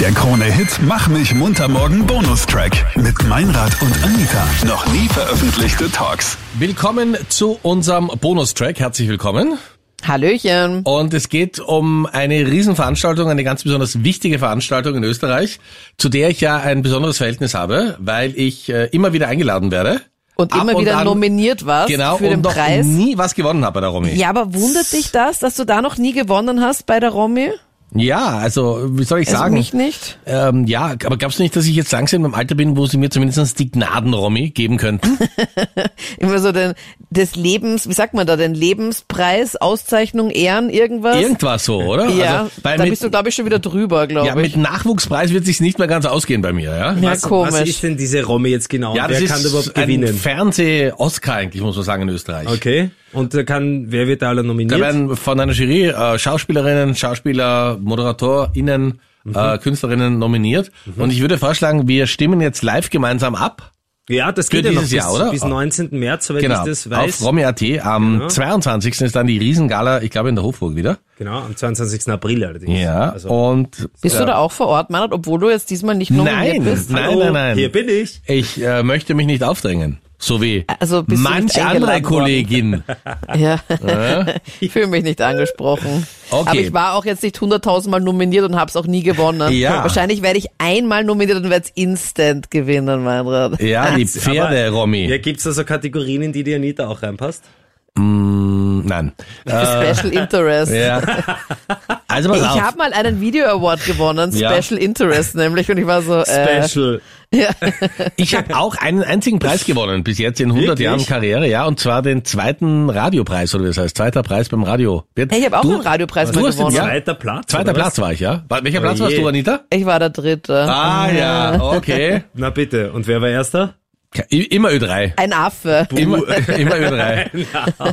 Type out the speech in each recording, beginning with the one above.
Der Krone-Hit Mach mich munter morgen Bonustrack mit Meinrad und Anita. Noch nie veröffentlichte Talks. Willkommen zu unserem Bonustrack. Herzlich willkommen. Hallöchen. Und es geht um eine Riesenveranstaltung, eine ganz besonders wichtige Veranstaltung in Österreich, zu der ich ja ein besonderes Verhältnis habe, weil ich äh, immer wieder eingeladen werde. Und Ab immer und wieder an- nominiert warst Genau, für den und noch Preis. nie was gewonnen habe bei der Romy. Ja, aber wundert dich das, dass du da noch nie gewonnen hast bei der Romy? Ja, also wie soll ich Also sagen? mich nicht. Ähm, ja, aber glaubst du nicht, dass ich jetzt langsam im Alter bin, wo sie mir zumindest die Gnaden-Romy geben könnten? Immer so den, des Lebens, wie sagt man da, den Lebenspreis, Auszeichnung, Ehren, irgendwas? Irgendwas so, oder? ja, also, weil da mit, bist du, glaube ich, schon wieder drüber, glaube ja, ich. mit Nachwuchspreis wird sich's nicht mehr ganz ausgehen bei mir, ja? Ja, was, komisch. was ist denn diese Romme jetzt genau? Ja, das wer ist kann überhaupt ein gewinnen? Fernseh-Oscar eigentlich, muss man sagen, in Österreich. Okay. Und da kann, wer wird da alle Da nominiert? werden von einer Jury äh, Schauspielerinnen, Schauspieler, ModeratorInnen, Mhm. äh, Künstlerinnen nominiert. Und ich würde vorschlagen, wir stimmen jetzt live gemeinsam ab. ja, das geht ja noch dieses bis, Jahr, oder? bis 19. März, soweit Genau. ich das weiß. Auf Romy.at. Am Genau. 22. ist dann die Riesengala, ich glaube in der Hofburg wieder. Genau, am 22. April allerdings. Ja. Also, Und Bist du da auch vor Ort, Meinrad, obwohl du jetzt diesmal nicht nominiert nein, bist? nein, hallo, nein, nein. Hier bin ich. Ich äh, möchte mich nicht aufdrängen. So wie Also manch andere? Kollegin. Ja, ich fühle mich nicht angesprochen. Okay. Aber ich war auch jetzt nicht hunderttausendmal nominiert und habe es auch nie gewonnen. Ja. Wahrscheinlich werde ich einmal nominiert und werde es instant gewinnen, Meinrad. Ja, die Pferde, Romy. Ja, gibt's da so Kategorien, in die die Anita auch reinpasst? Mm, nein. Special Interest. Ja. Also pass Ich habe mal einen Video Award gewonnen, Ja. Special Interest nämlich, und ich war so, äh, Special. ja. Ich habe auch einen einzigen Preis gewonnen bis jetzt in 100 Wirklich? Jahren Karriere, ja, und zwar den zweiten Radiopreis oder wie das heißt, zweiter Preis beim Radio. Hey, ich habe auch du, einen Radiopreis du mal hast den gewonnen. Ja. Zweiter Platz. Zweiter? Platz war ich, ja. Welcher Platz Oh warst du, Anita? Ich war der Dritte. Ah ja, okay. Na bitte. Und wer war erster? Immer Ö3. Ein Affe. Immer, immer Ö3.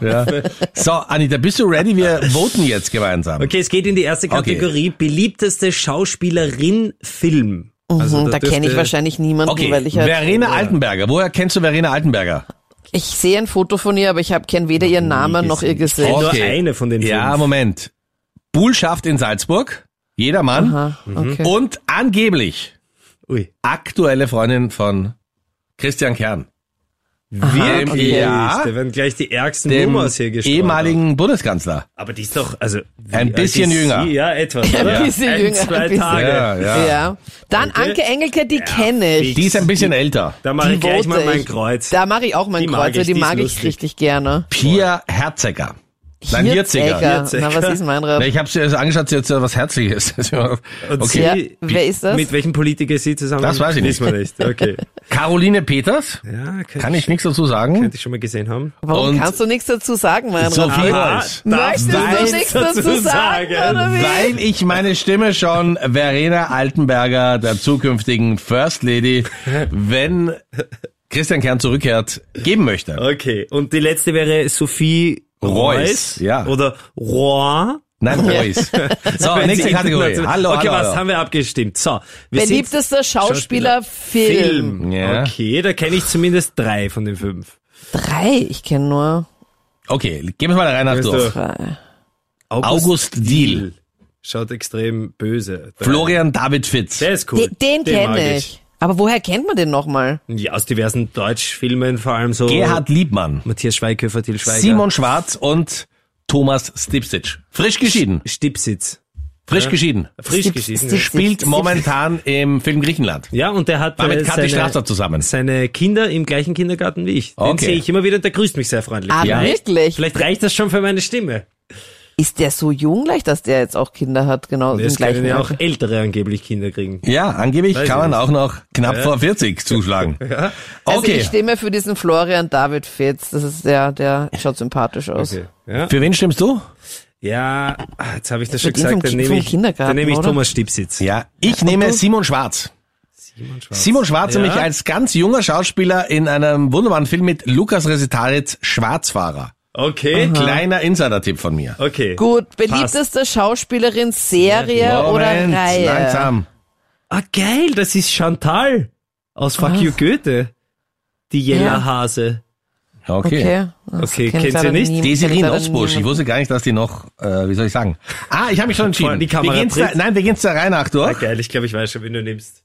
Ja. So, Anita, bist du ready? Wir voten jetzt gemeinsam. Okay, es geht in die erste Okay. Kategorie. Beliebteste Schauspielerin Film. Also Mhm, da kenne ich wahrscheinlich niemanden, Okay, weil ich halt, Verena Altenberger. Woher kennst du Verena Altenberger? ich sehe ein Foto von ihr, aber ich habe kenne weder ihren Namen noch ihr. Gesicht. Nur eine von den Ja, fünf. Moment. Bullschaft in Salzburg. Jeder Mann. Aha, okay. Und angeblich Ui. aktuelle Freundin von Christian Kern. Aha, Dem- okay. Ja, Da werden gleich die ärgsten Nummers hier gestreut. ehemaligen Bundeskanzler. Aber die ist doch, also. wie Ein bisschen jünger. Sie? Ja, etwas, oder? Ein bisschen ein, jünger, Zwei ein bisschen. Tage. Ja, ja. Ja. Dann Okay. Anke Engelke, die kenne ich. Die ist ein bisschen älter. Da mache ich gleich mal mein. Kreuz. Da mache ich auch mein Die mag Kreuz, weil ich, die die mag ich lustig. richtig gerne. Pia Herzegger. Nein, Hirziger. Hirzegger. Na, was ist mein Na, Rat? Ich habe sie also angeschaut, sie hat ja was Herzliches. Und Okay. Ja, wer ist das? Mit welchem Politiker sie zusammen? Das weiß ich nicht. Wissen wir nicht. Okay. Caroline Peters. Ja, Kann ich nichts dazu sagen. könnte ich schon mal gesehen haben. Warum Und kannst du nichts dazu sagen, mein Sophie Rat? Reuss. Möchtest darfst du nichts dazu sagen? Weil ich meine Stimme schon Verena Altenberger, der zukünftigen First Lady, wenn Christian Kern zurückkehrt, geben möchte. Okay. Und die letzte wäre Sophie Reus, Reus. ja. Oder Roy. Nein, Reus. So, nächste Kategorie. Hallo, Okay, hallo. was hallo. haben wir abgestimmt? So. Wir sind Beliebtester Schauspieler, Film. Ja. Okay, da kenne ich zumindest drei von den fünf. Drei, ich kenne nur Okay, geben wir mal rein nach durch. du- drei. August Diehl. Schaut extrem böse. Drei. Florian David Fitz. Der ist cool. Den, den mag kenne ich. Aber woher kennt man den nochmal? Ja, aus diversen Deutschfilmen, vor allem so. Gerhard Liebmann. Matthias Schweighöfer, Til Schweiger. Simon Schwarz und Thomas Stipsic. Frisch geschieden. Stipsitz. Frisch geschieden. Frisch Stip- geschieden. Stip- Spielt momentan im Film Griechenland. Ja, und der hat War mit äh, Kathi seine, Strasser zusammen. seine Kinder im gleichen Kindergarten wie ich. Den Okay. sehe ich immer wieder und der grüßt mich sehr freundlich. Ah, Ja. wirklich? Vielleicht reicht das schon für meine Stimme. Ist der so jung gleich, dass der jetzt auch Kinder hat, genau gleichen können ja auch? Ältere angeblich Kinder kriegen. Ja, angeblich Weiß kann man nicht. auch noch knapp vor 40 zuschlagen. Also Okay. ich stimme für diesen Florian David Fitz. Das ist der, der schaut sympathisch aus. Okay. Ja, Für wen stimmst du? ja jetzt habe ich das schon Mit ihm vom gesagt. Dann nehme ich, Kindergarten, dann nehme ich oder? Thomas Stipsitz. Ja, ich nehme Simon Schwarz. Simon Schwarz. Simon Schwarz Ja. nämlich als ganz junger Schauspieler in einem wunderbaren Film mit Lukas Resetaritz, Schwarzfahrer. Okay. Kleiner Insider-Tipp von mir. Okay. Gut, beliebteste Schauspielerin, Serie oder Reihe? langsam. Ah, geil, das ist Chantal aus Fuck You Goethe. Die Jella Ja. Hase. Okay. Okay. Das Okay, kenn ich kennt ihr nicht? nie- Desiree Nosbusch. Ich wusste gar nicht, dass die noch, äh, wie soll ich sagen? Ah, ich habe mich schon entschieden. Die Kamera wir gehen's da, nein, wir gehen der Reihe nach Ah, durch. geil, ich glaube, ich weiß schon, wen du nimmst.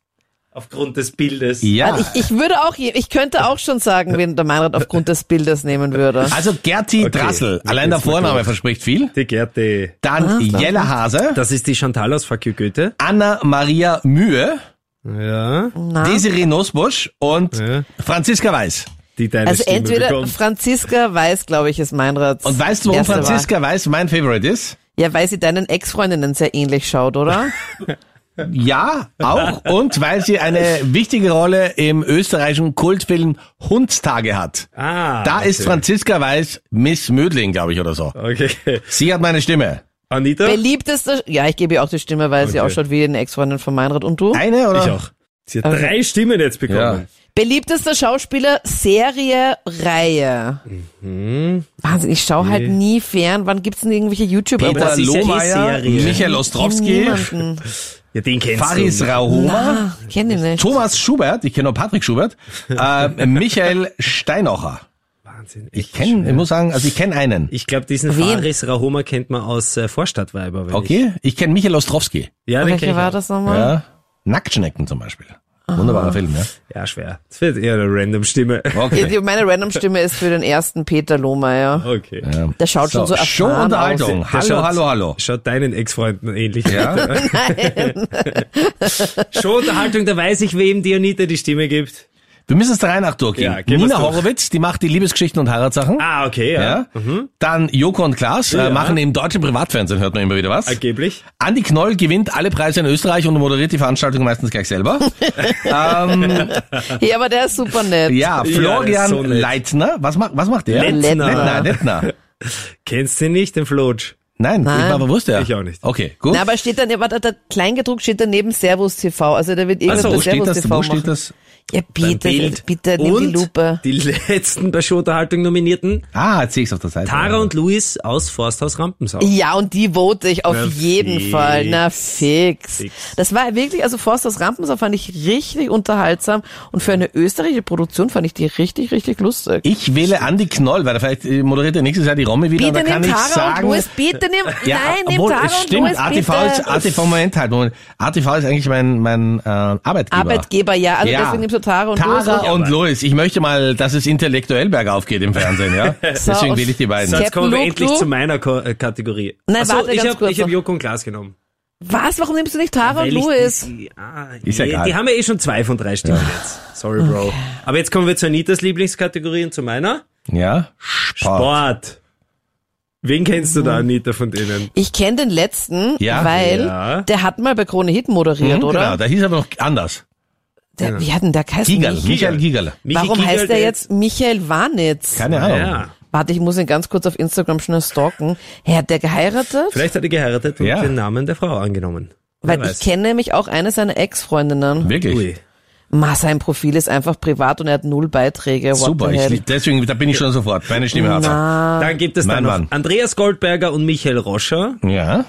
Aufgrund des Bildes. Ja. Also ich, ich würde auch, ich könnte auch schon sagen, wen der Meinrad aufgrund des Bildes nehmen würde. Also Gerti Okay. Drassel. Allein der Vorname verspricht viel. Die Gerte. Dann Jella Hase. Das ist die Chantal aus you Goethe. Anna Maria Mühe. Ja. Na? Desiree Nosbusch und Ja. Franziska Weiß. Die deine Also Stimme entweder bekommt. Franziska Weiß, glaube ich, ist Meinrads. Und weißt du, warum erste Wahl. Franziska Weiß mein Favorite ist? Ja, weil sie deinen Ex-Freundinnen sehr ähnlich schaut, oder? Ja, auch. Und weil sie eine wichtige Rolle im österreichischen Kultfilm Hundstage hat. Ah. Da okay. ist Franziska Weiß Miss Mödling, glaube ich, oder so. Okay. Sie hat meine Stimme. Anita? Beliebteste, ja, ich gebe ihr auch die Stimme, weil sie Okay. ausschaut wie eine Ex-Freundin von Meinrad. Und du? Eine oder? Ich auch. Sie hat drei Stimmen jetzt bekommen. Beliebtester Schauspieler, Serie, Reihe. Mhm. Wahnsinn, ich schaue halt nie fern. Wann gibt's denn irgendwelche YouTuber? Peter ja Lohmeier. Michael Ostrowski, Niemanden. Ja, den kennst Faris du. Rahoma, Ah, kenn ich nicht. Thomas Schubert, ich kenne nur Patrick Schubert, äh, Michael Steinocher. Wahnsinn. Ich kenne, ich muss sagen, also ich kenne einen. Ich glaube, diesen Wen? Faris Rahoma kennt man aus äh, Vorstadtweiber. wenn Okay, ich kenne Michael Ostrowski. Ich, ja, Welcher ich war das nochmal? Ja. Nacktschnecken zum Beispiel. Wunderbarer Film, ja. Ja, schwer. Das wird eher eine random Stimme. Okay. Meine Random-Stimme ist für den ersten Peter Lohmeier. Okay. Ja. Der schaut schon so erfahren Showunterhaltung. aus. Der Hallo, schaut- hallo, hallo. Schaut deinen Ex-Freunden ähnlich. Ja. Showunterhaltung, da weiß ich, wem die Anita die Stimme gibt. Wir müssen es der Reihe nach durchgehen. Ja, Nina durch. Horowitz, die macht die Liebesgeschichten und Heiratssachen. Ah, okay, ja. Ja. Dann Joko und Klaas Ja. äh, machen im deutschen Privatfernsehen, hört man immer wieder was. Angeblich. Andi Knoll gewinnt alle Preise in Österreich und moderiert die Veranstaltung meistens gleich selber. ähm, Ja, aber der ist super nett. ja, Florian so nett. Leitner. Was macht, was macht der? Lettner. Lettner, Lettner. Kennst du nicht, den Flotsch? Nein, Nein. ich war bewusst, ja. Ich auch nicht. Okay, gut. Na, aber steht dann, warte, der Kleingedruckt steht daneben Servus TV. Also der wird irgendwas also, wo steht Servus das? TV Wo steht machen. das? Ja, bitte, Bild. bitte, nimm die Und Lupe. die letzten bei Showunterhaltung nominierten, Ah, jetzt sehe ich auf der Seite. Tara und Luis aus Forsthaus Rampensau. Ja, und die vote ich auf Na, jeden fix. Fall. Na, fix. Fix. Das war wirklich, also Forsters Rampensau fand ich richtig unterhaltsam und für eine österreichische Produktion fand ich die richtig, richtig lustig. Ich wähle Andi Knoll, weil er vielleicht äh, moderiert er nächstes Jahr die Romme wieder. Bitte und nimm ich Tara sagen, und Louis, bitte nimm, Ja, nein, nimm obwohl, Tara es und stimmt, Louis, ATV bitte. ist, ATV, Moment halt, Moment. ATV ist eigentlich mein, mein äh, Arbeitgeber. Arbeitgeber, ja, also Ja. deswegen nimmst du Tara und Louis. Tara und- und Louis. Ich möchte mal, dass es intellektuell bergauf geht im Fernsehen, ja. Deswegen wähle ich die beiden. So, jetzt kommen wir endlich zu meiner Ko äh, Kategorie. Nein, Ach so, warte ich ganz habe kurz ich hab. Joko und Klaas genommen. Was, warum nimmst du nicht Tara und Weil ich Louis? die- ah, Ist ja die, egal. die haben ja eh schon zwei von drei Stimmen jetzt. Sorry, Bro. Aber jetzt kommen wir zu Anitas Lieblingskategorie und zu meiner. Ja. Sport. Sport. Wen kennst du da, Anita, von denen? Ich kenne den letzten, Ja. weil Ja. der hat mal bei Krone Hit moderiert, Mhm, oder? Genau, da hieß aber noch anders. Der, wie hat denn der geheißen? Mich- Michael. Michi Warum Giegel, heißt er der jetzt Michael Warnitz? Keine Ahnung. Ja. Warte, ich muss ihn ganz kurz auf Instagram schnell stalken. Hey, hat der geheiratet? Vielleicht hat er geheiratet und Ja. den Namen der Frau angenommen. Wer Weil ich weiß. kenne nämlich auch eine seiner Ex-Freundinnen. Wirklich. Ui. Ma, sein Profil ist einfach privat und er hat null Beiträge. What Super, ich, deswegen, da bin ich schon sofort. Meine Stimme hat er. Ah. Dann gibt es dann noch Mann. Andreas Goldberger und Michael Roscher, Ja,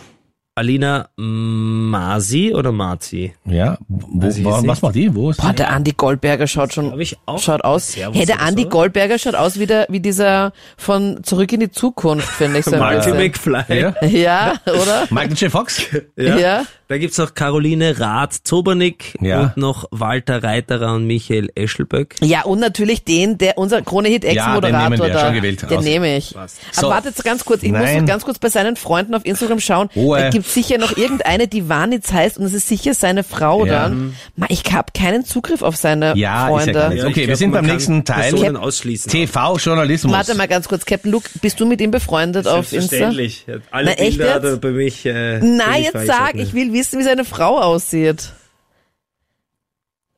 Alina Masi oder Marzi. ja. Wo, jetzt was macht die? Wo ist Boah, die? der Andi Goldberger schaut schon, Glaub ich auch. schaut aus. Servus hey, der Andi so. Goldberger schaut aus wie der, wie dieser von Zurück in die Zukunft, finde ich so ein Marty bisschen. McFly. Ja? Ja, oder? Michael J. Fox? Ja. Ja. Da gibt's noch Caroline Rath-Zobernick Ja. und noch Walter Reiterer und Michael Eschelböck. Ja, und natürlich den, der unser Krone-Hit Ja, den nehmen Ex-Moderator wir, da. schon gewählt. Den Aus. nehme ich. Passt. So. Aber warte jetzt ganz kurz, ich muss Nein. noch ganz kurz bei seinen Freunden auf Instagram schauen. Ruhe. Da gibt's sicher noch irgendeine, die Warnitz heißt und es ist sicher seine Frau Ja. dann. Ma, ich habe keinen Zugriff auf seine Ja, ist ja Freunde. gar nichts. Okay, ich wir sind man beim nächsten Teil. Ausschließen. TV-Journalismus. Warte mal ganz kurz, Captain Luke, bist du mit ihm befreundet auf Insta? Selbstverständlich. Alle Na, echt Bilder hat er jetzt? bei mich. Äh, Nein, jetzt sag, ich will wissen, wie seine Frau aussieht.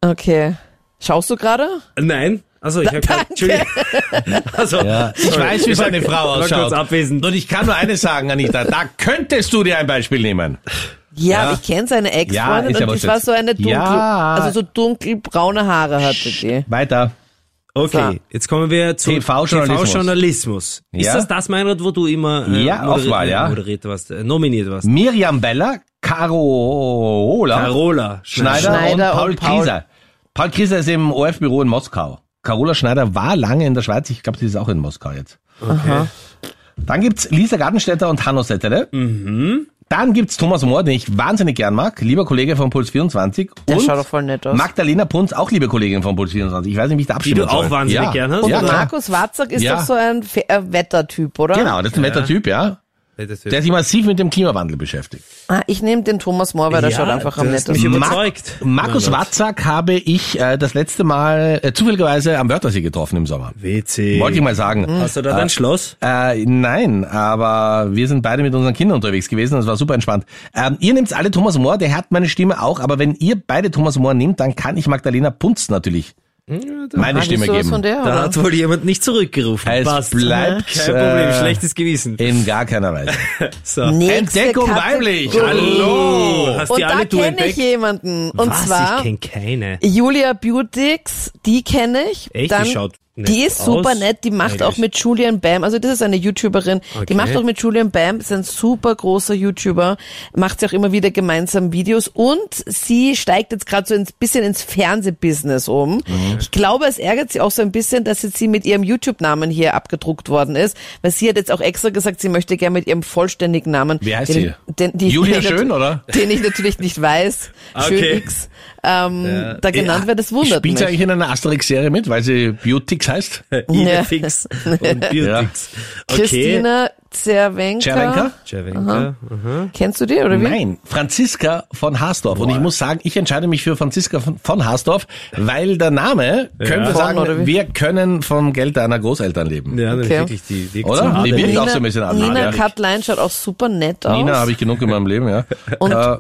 Okay. Schaust du gerade? Nein. Also ich habe. Entschuldigung. Also, Ja, ich weiß, wie seine Frau ausschaut. kurz abwesend. Und ich kann nur eines sagen, Anita, da könntest du dir ein Beispiel nehmen. Ja, Ja. aber ich kenne seine Ex-Freundin ist ja und das war so eine dunkel, Ja. also so dunkelbraune Haare hatte die. Weiter. Okay, jetzt kommen wir zu TV-Journalismus. Ist Ja. das das, Meinrad, wo du immer äh, Ja, Auswahl, ja. moderiert warst, äh, nominiert warst? Miriam Beller, Carola Carola Schneider, Schneider und Paul und Paul- Krieser. Paul Krieser ist im OF-Büro in Moskau. Carola Schneider war lange in der Schweiz. Ich glaube, sie ist auch in Moskau jetzt. Aha. Dann gibt's Lisa Gartenstädter und Hanno Settele. Mhm. Dann gibt's Thomas Mohr, den ich wahnsinnig gern mag, lieber Kollege von Puls 24. Der und schaut doch voll nett aus. Magdalena Punz, auch liebe Kollegin von Puls 24. Ich weiß nicht, wie ich da Die abstimmen du auch soll. wahnsinnig ja. gern hast. Und Ja. Markus Watzak ist Ja. doch so ein äh, Wettertyp, oder? Genau, das ist ein netter Typ, ja. Der sich massiv mit dem Klimawandel beschäftigt. Ah, ich nehme den Thomas Mohr, weil der Ja, schaut einfach am nettesten mich überzeugt. Markus Mein Gott. Watzak habe ich äh, das letzte Mal äh, zufälligerweise am Wörthersee getroffen im Sommer. WC. Wollte ich mal sagen. Hast du da dein Schloss? Äh, nein, aber wir sind beide mit unseren Kindern unterwegs gewesen, das war super entspannt. Ähm, ihr nehmt alle Thomas Mohr, der hat meine Stimme auch, aber wenn ihr beide Thomas Mohr nehmt, dann kann ich Magdalena Punz natürlich meine Ah, Stimme geben. von der, Da oder? hat wohl jemand nicht zurückgerufen. Es Passt. bleibt, Kein Problem, äh, schlechtes Gewissen. In gar keiner Weise. So. Nächste Entdeckung Kategorie. weiblich. Hallo. Hast Und die da alle du kenne ich jemanden. Und Was? zwar Ich kenn keine. Julia Beautix, die kenne ich. Echt? Die Dann, schaut nett die ist super aus, nett, die macht eigentlich. auch mit Julian Bam, also das ist eine YouTuberin, Okay. die macht auch mit Julian Bam, ist ein super großer YouTuber, macht sie auch immer wieder gemeinsam Videos und sie steigt jetzt gerade so ein bisschen ins Fernsehbusiness um. Mhm. Ich glaube, es ärgert sie auch so ein bisschen, dass jetzt sie mit ihrem YouTube-Namen hier abgedruckt worden ist, weil sie hat jetzt auch extra gesagt, sie möchte gerne mit ihrem vollständigen Namen. Wie heißt den, sie? Den, die, Julia Schön, oder? Den ich natürlich nicht weiß. Schön Okay. X. Ähm, da genannt wird, das wundert Spielt sie mich. eigentlich in einer Asterix-Serie mit, weil sie Beautix heißt? Idefix und Beautix. Okay. Christina Zerwenka. Czerwenka? Cervenka. Aha. Kennst du die oder wie? Nein, Franziska von Haasdorf. Und ich muss sagen, ich entscheide mich für Franziska von, von Haasdorf, weil der Name, können wir Von, sagen, oder wie? wir können vom Geld deiner Großeltern leben. Ja, Okay. wirklich, die wirkt Oder? Die wirkt auch so ein bisschen an. Nina ja. Katlein schaut auch super nett aus. Nina habe ich genug in meinem Leben, ja. Und Äh,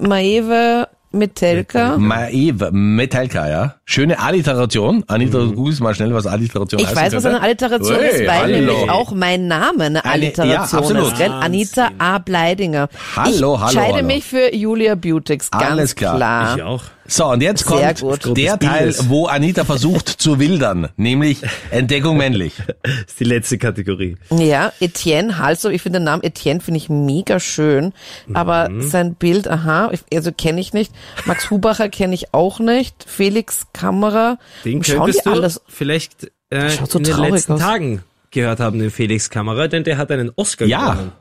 Maeve Metelka. Maeve Metalka, ja. Schöne Alliteration. Anita, du googelst mal schnell, was Alliteration Ich heißen weiß, was eine Alliteration Hey, ist, weil hallo. nämlich auch mein Name eine ja, Alliteration absolut. ist, gell? Anita A. Bleidinger. Hallo, ich hallo, entscheide hallo. mich für Julia Beautix, ganz Alles klar. klar. Ich auch. So, und jetzt Sehr kommt gut. der Teil, wo Anita versucht zu wildern, nämlich Entdeckung männlich. Das ist die letzte Kategorie. Ja, Etienne Halsov, ich finde den Namen Etienne finde ich mega schön, aber Mhm. sein Bild, aha, ich- also kenne ich nicht. Max Hubacher kenne ich auch nicht. Felix Kammerer, Den schauen könntest du alles. vielleicht äh, so in den letzten aus. Tagen gehört haben, den Felix Kamera, denn der hat einen Oscar Ja. gewonnen.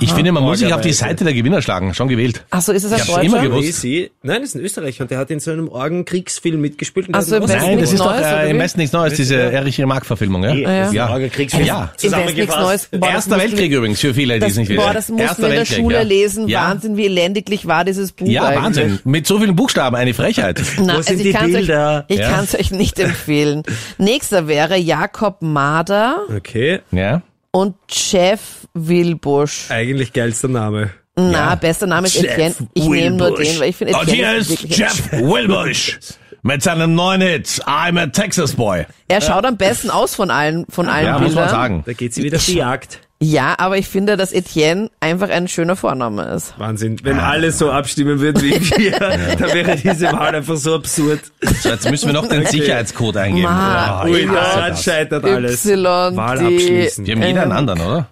Ich finde, man muss sich auf die. Seite der Gewinner schlagen. Schon gewählt. Ach so, ist es ein Deutscher? immer gewusst. Nein, das ist ein Österreicher und der hat in so einem Orgenkriegsfilm mitgespielt. Und Ach hat so, einen im Westen Nein, das ist doch Neues, äh, im? Westen nichts Neues, diese Ja. Erich Remarque-Verfilmung, ja? Nee, das ist ja. ein Orgenkriegsfilm. Ja. Im Westen nichts Zusammengefasst. Neues. Boah, Erster Weltkrieg übrigens, für viele, die es nicht boah, wissen. das mussten wir in der Schule ja. lesen. Ja. Wahnsinn, wie elendiglich war dieses Buch Ja, eigentlich. Wahnsinn. Mit so vielen Buchstaben, eine Frechheit. Na, Wo sind ich die kann's Bilder? Euch, ich Ja. kann es euch nicht empfehlen. Nächster wäre Jakob Mader Okay, Ja. Und Jeff Wilbusch. eigentlich geilster Name. Na, bester Name ist Jeff Etienne. Ich nehme nur Wilbusch. den, weil ich finde Und hier Etienne ist Jeff Wilbush mit seinem neuen Hit I'm a Texas Boy. Er schaut am besten aus von allen, von allen Ja, Bildern. muss man sagen. Da geht sie wieder auf die Jagd. Ja, aber ich finde, dass Etienne einfach ein schöner Vorname ist. Wahnsinn. Wenn alle so abstimmen würden wie wir, dann wäre diese Wahl einfach so absurd. So, jetzt müssen wir noch den Sicherheitscode eingeben. Ma- Oh, Ui, da scheitert alles. Y, Wahl abschließen. Die haben jeder einen anderen, oder?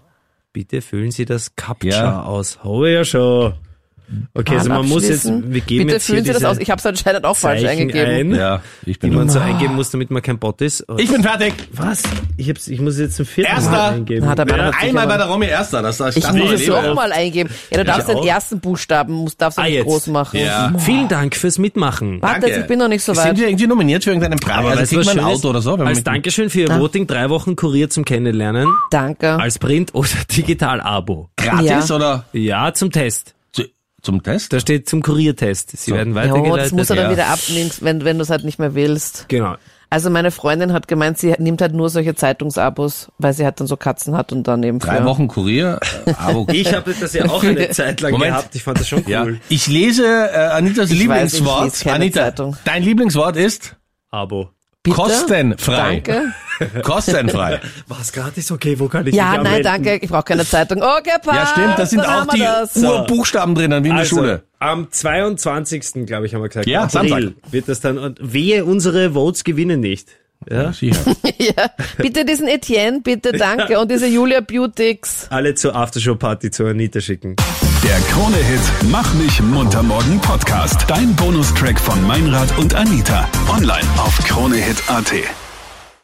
Bitte füllen Sie das Captcha Ja. aus. Habe ja schon. Okay, also man muss jetzt, wir geben Bitte jetzt hier Sie das diese aus. Ich habe es anscheinend auch falsch Zeichen eingegeben. ein, Ja, ich die bin. man so eingeben muss, damit man kein Bot ist. Ich bin fertig. Was? Ich, hab's, ich muss jetzt zum vierten Erster. Mal eingeben. Na, ja, Einmal bei der Romy Erster. Das, Ich muss es auch mal eingeben. Ja, du darfst den ersten Buchstaben, musst, darfst du Ah, nicht jetzt. groß machen. Ja. Vielen Dank fürs Mitmachen. Warte, jetzt, ich bin noch nicht so Sind weit. wir irgendwie nominiert für irgendeinen Preis? Aber also ein? Auto oder so? Als Dankeschön für Ihr Voting drei Wochen Kurier zum Kennenlernen. Danke. Als Print- oder Digital-Abo. Gratis Ja. oder Ja, zum Test. Zu, zum Test? Da steht zum Kuriertest. Sie werden Ja, weitergeleitet. das muss er dann ja. wieder abnehmen, wenn, wenn du es halt nicht mehr willst. Genau. Also meine Freundin hat gemeint, sie nimmt halt nur solche Zeitungsabos, weil sie halt dann so Katzen hat und dann eben Drei für- Wochen Kurier, äh, Abo. Ich habe das ja auch eine Zeit lang Moment. gehabt. Ich fand das schon ja. cool. Ich lese äh, Anitas Ich weiß, ich Lieblingswort. lese keine Anita, Zeitung. dein Lieblingswort ist Abo. Bitte? kostenfrei. Danke. Kostenfrei. Was gratis? Okay, wo kann ich Ja, nein, anmelden? danke, ich brauche keine Zeitung. Okay, passt. Ja, stimmt, da sind auch die. Urbuchstaben drinnen, wie in der Also, Schule. am 22. glaube ich, haben wir gesagt. Ja, April Samstag. wird das dann, und wehe, unsere Votes gewinnen nicht. Ja? Sicher. Ja, bitte diesen Etienne, bitte, danke. Und diese Julia Beautix. Alle zur Aftershow-Party zu Anita schicken. Der Krone-Hit Mach mich munter morgen Podcast. Dein Bonustrack von Meinrad und Anita. Online auf kronehit.at.